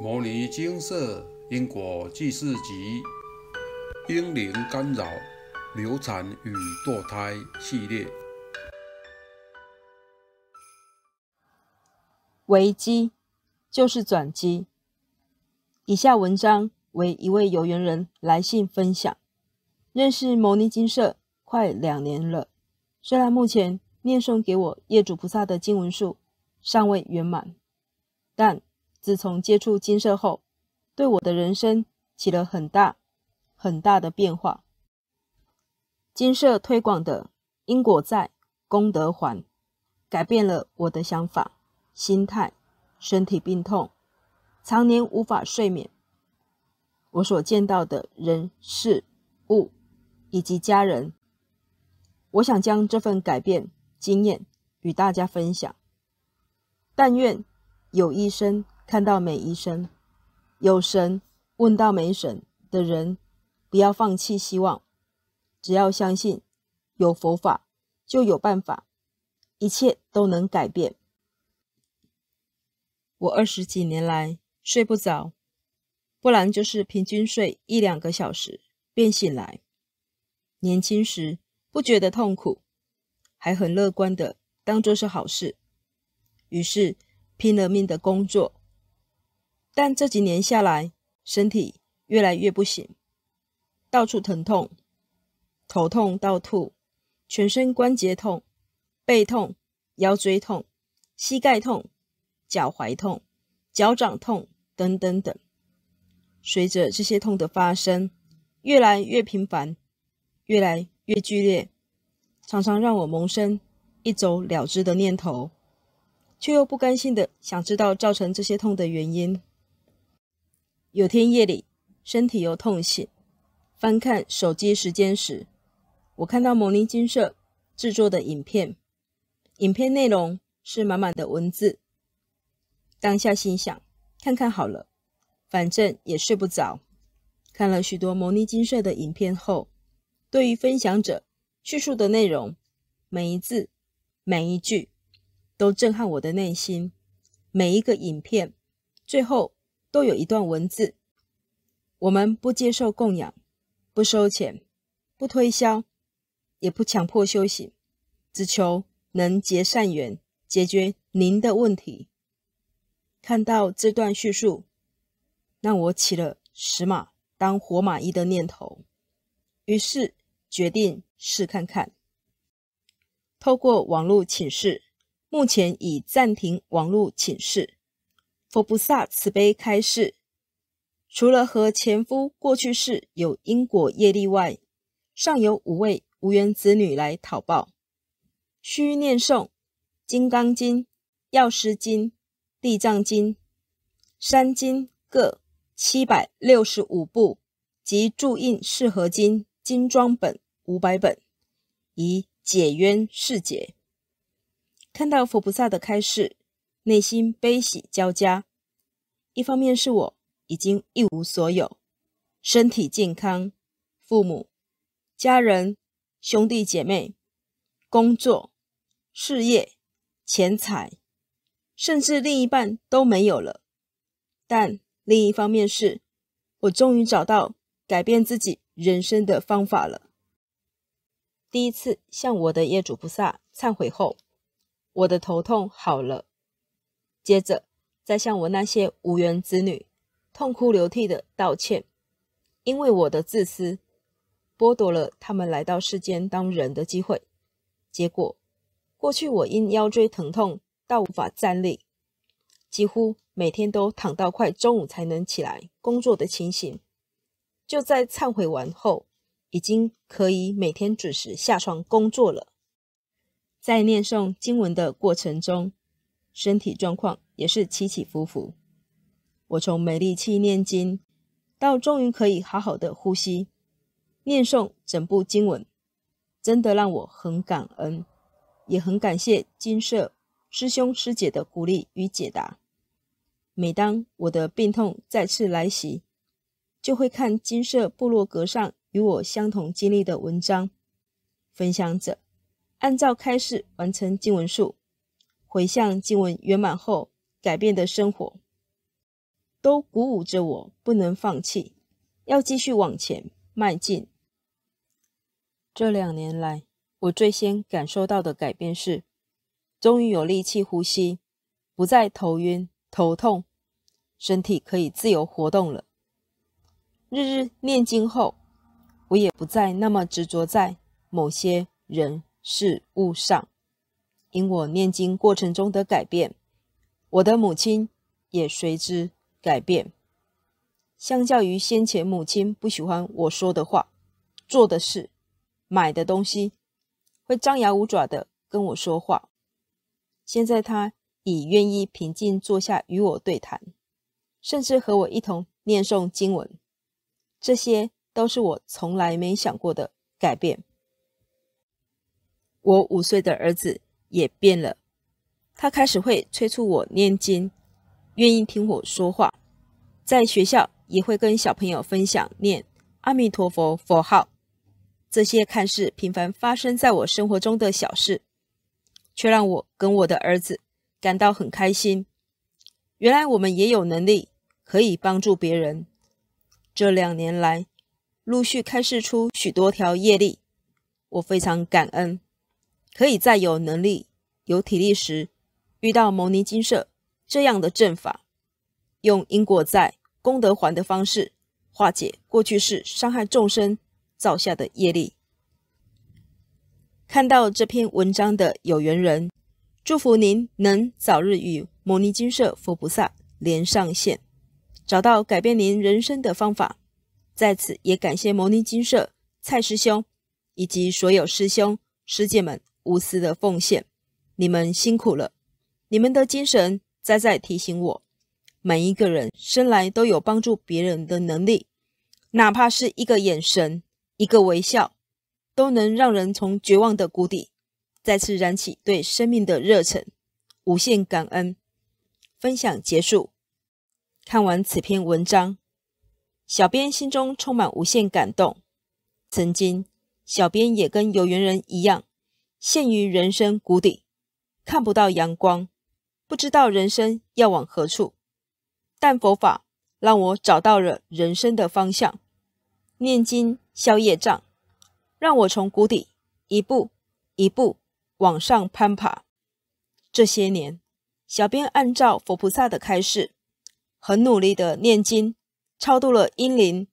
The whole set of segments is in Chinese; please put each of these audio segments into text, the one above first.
牟尼精舍因果济世集婴灵干扰流产与堕胎系列。危机就是转机。以下文章为一位有缘人来信分享，认识牟尼精舍快两年了，虽然目前念诵给我业主菩萨的经文数尚未圆满，但自从接触精舍后，对我的人生起了很大很大的变化。精舍推广的因果在，功德还，改变了我的想法。心态、身体病痛，常年无法睡眠。我所见到的人事物以及家人，我想将这份改变经验与大家分享。但愿有医生看到没医生，有神问到没神的人，不要放弃希望。只要相信有佛法，就有办法，一切都能改变。我二十几年来睡不着，不然就是平均睡一两个小时便醒来。年轻时不觉得痛苦，还很乐观的当做是好事，于是拼了命的工作。但这几年下来，身体越来越不行，到处疼痛，头痛到吐，全身关节痛，背痛，腰椎痛，膝盖痛。脚踝痛、脚掌痛等等等，随着这些痛的发生，越来越频繁，越来越剧烈，常常让我萌生一走了之的念头，却又不甘心的想知道造成这些痛的原因。有天夜里，身体又痛醒，翻看手机时间时，我看到牟尼金社制作的影片，影片内容是满满的文字。当下心想，看看好了，反正也睡不着。看了许多牟尼金社的影片后，对于分享者叙述的内容，每一字每一句都震撼我的内心。每一个影片最后都有一段文字：我们不接受供养，不收钱，不推销，也不强迫修行，只求能结善缘，解决您的问题。看到这段叙述，让我起了死马当活马医的念头，于是决定试看看。透过网络请示，目前已暂停网络请示。佛菩萨慈悲开示，除了和前夫过去世有因果业力外，尚有五位无缘子女来讨报，需念诵《金刚经》《药师经》。地藏经、三经各七百六十五部及注印释合经精装本五百本，以解冤释结。看到佛菩萨的开示，内心悲喜交加。一方面是我已经一无所有，身体健康，父母、家人、兄弟姐妹、工作、事业、钱财。甚至另一半都没有了，但另一方面是，我终于找到改变自己人生的方法了。第一次向我的业主菩萨忏悔后，我的头痛好了。接着再向我那些无缘子女痛哭流涕的道歉，因为我的自私剥夺了他们来到世间当人的机会。结果，过去我因腰椎疼痛。到无法站立，几乎每天都躺到快中午才能起来工作的情形，就在忏悔完后，已经可以每天准时下床工作了。在念诵经文的过程中，身体状况也是起起伏伏。我从没力气念经，到终于可以好好的呼吸，念诵整部经文，真的让我很感恩，也很感谢金色。师兄师姐的鼓励与解答。每当我的病痛再次来袭，就会看金色部落格上与我相同经历的文章，分享者按照开示完成经文数，回向经文圆满后改变的生活。都鼓舞着我，不能放弃，要继续往前迈进。这两年来，我最先感受到的改变是，终于有力气呼吸，不再头晕头痛，身体可以自由活动了。日日念经后，我也不再那么执着在某些人事物上。因我念经过程中的改变，我的母亲也随之改变。相较于先前母亲不喜欢我说的话、做的事、买的东西，会张牙舞爪的跟我说话，现在她已愿意平静坐下与我对谈，甚至和我一同念诵经文。这些都是我从来没想过的改变。我五岁的儿子。也变了，他开始会催促我念经，愿意听我说话，在学校也会跟小朋友分享念阿弥陀佛佛号。这些看似平凡发生在我生活中的小事，却让我跟我的儿子感到很开心。原来我们也有能力可以帮助别人。这两年来，陆续开示出许多条业力，我非常感恩。可以在有能力、有体力时，遇到牟尼精舍这样的阵法，用因果债、功德还的方式化解过去世伤害众生造下的业力。看到这篇文章的有缘人，祝福您能早日与牟尼精舍佛菩萨连上线，找到改变您人生的方法。在此也感谢牟尼精舍蔡师兄以及所有师兄师姐们。无私的奉献，你们辛苦了。你们的精神再再提醒我，每一个人生来都有帮助别人的能力，哪怕是一个眼神、一个微笑，都能让人从绝望的谷底再次燃起对生命的热忱。无限感恩。分享结束。看完此篇文章，小编心中充满无限感动。曾经，小编也跟有缘人一样。陷于人生谷底，看不到阳光，不知道人生要往何处。但佛法让我找到了人生的方向，念经消业障，让我从谷底一步一步往上攀爬。这些年，小编按照佛菩萨的开示，很努力的念经，超度了英灵、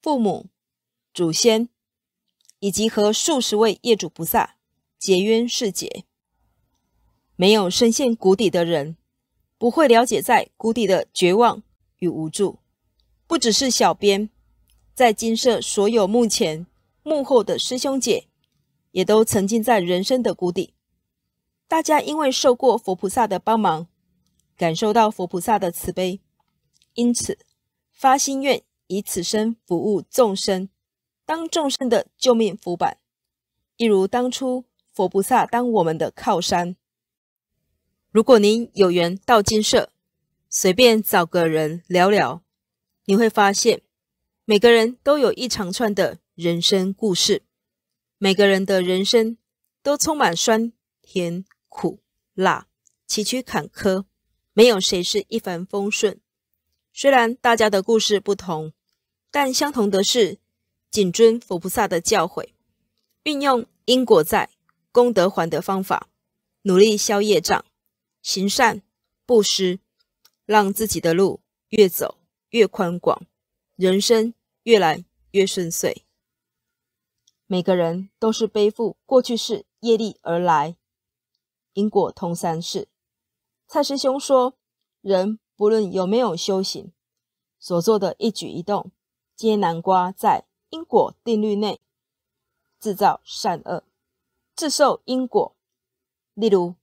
父母、祖先，以及和数十位业主菩萨。结冤释结，没有深陷谷底的人，不会了解在谷底的绝望与无助。不只是小编，在精舍所有幕前幕后的师兄姐，也都曾经在人生的谷底。大家因为受过佛菩萨的帮忙，感受到佛菩萨的慈悲，因此发心愿以此生服务众生，当众生的救命浮板，一如当初。佛菩萨当我们的靠山。如果您有缘到金舍，随便找个人聊聊，你会发现，每个人都有一长串的人生故事，每个人的人生都充满酸甜苦辣、崎岖坎坷，没有谁是一帆风顺。虽然大家的故事不同，但相同的是谨遵佛菩萨的教诲，运用因果在。功德还的方法，努力消业障，行善布施，让自己的路越走越宽广，人生越来越顺遂。每个人都是背负过去世业力而来，因果通三世。蔡师兄说，人不论有没有修行，所做的一举一动，皆南瓜在因果定律内，制造善恶。自受因果，例如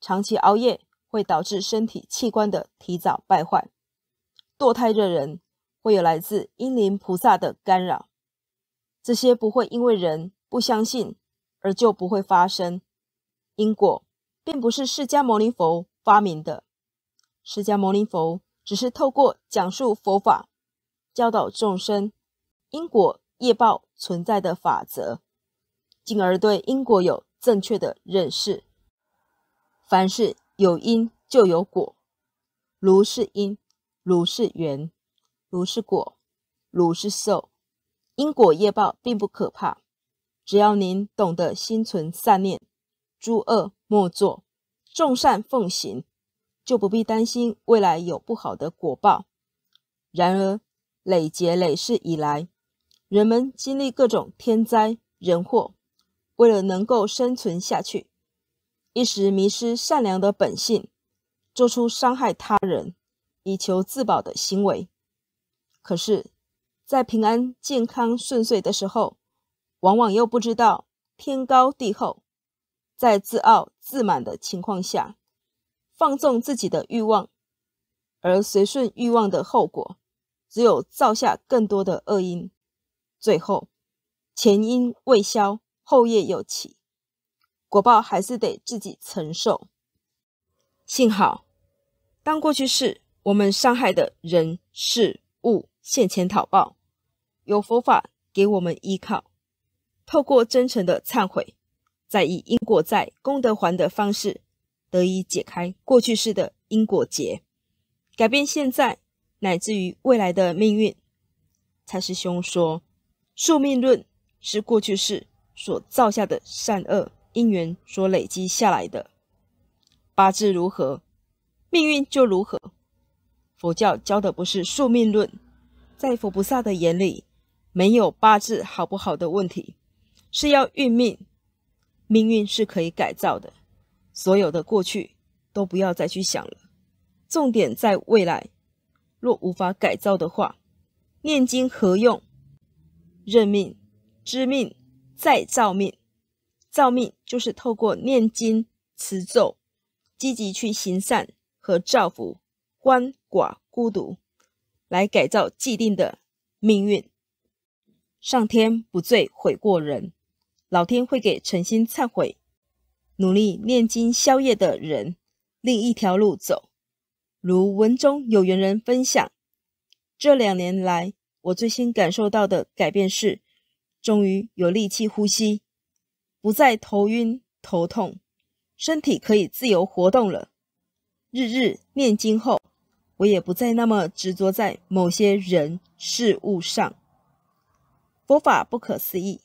长期熬夜会导致身体器官的提早败坏；堕胎的人会有来自阴灵菩萨的干扰。这些不会因为人不相信而就不会发生。因果并不是释迦牟尼佛发明的，释迦牟尼佛只是透过讲述佛法，教导众生因果业报存在的法则，进而对因果有正确的认识，凡事有因就有果，如是因，如是缘，如是果，如是受。因果业报并不可怕，只要您懂得心存善念，诸恶莫作，众善奉行，就不必担心未来有不好的果报。然而，累劫累世以来，人们经历各种天灾人祸，为了能够生存下去，一时迷失善良的本性，做出伤害他人，以求自保的行为，可是，在平安、健康、顺遂的时候，往往又不知道天高地厚，在自傲自满的情况下，放纵自己的欲望，而随顺欲望的后果，只有造下更多的恶因，最后前因未消，后业又起，果报还是得自己承受。幸好，当过去世。我们伤害的人事物现前讨报，有佛法给我们依靠，透过真诚的忏悔，再以因果债功德还的方式，得以解开过去世的因果结，改变现在乃至于未来的命运。蔡师兄说，宿命论是过去世所造下的善恶因缘所累积下来的，八字如何，命运就如何。佛教教的不是宿命论，在佛菩萨的眼里，没有八字好不好的问题，是要运命，命运是可以改造的，所有的过去都不要再去想了，重点在未来。若无法改造的话，念经何用？认命、知命、再造命，造命就是透过念经持咒，积极去行善和造福。鳏寡孤独，来改造既定的命运。上天不罪悔过人，老天会给诚心忏悔、努力念经消业的人另一条路走。如文中有缘人分享，这两年来我最先感受到的改变是，终于有力气呼吸，不再头晕头痛，身体可以自由活动了。日日念经后。我也不再那么执着在某些人事物上。佛法不可思议，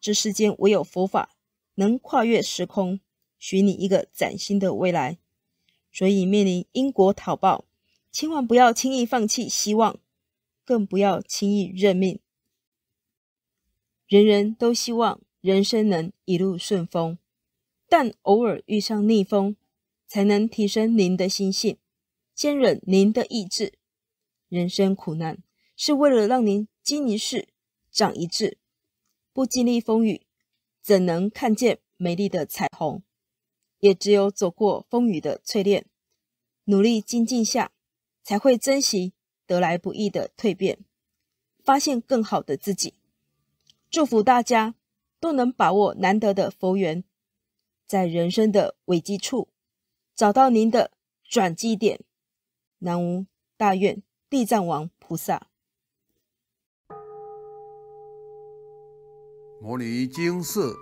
这世间唯有佛法能跨越时空，许你一个崭新的未来。所以面临因果讨报，千万不要轻易放弃希望，更不要轻易认命。人人都希望人生能一路顺风，但偶尔遇上逆风，才能提升您的心性。坚忍您的意志，人生苦难是为了让您经一事长一智。不经历风雨，怎能看见美丽的彩虹？也只有走过风雨的淬炼，努力精进下，才会珍惜得来不易的蜕变，发现更好的自己。祝福大家都能把握难得的佛缘，在人生的危机处找到您的转机点。南无大愿地藏王菩萨。摩尼精舍，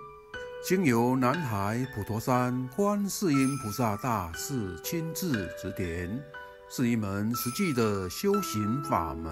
经由南海普陀山观世音菩萨大士亲自指点，是一门实际的修行法门，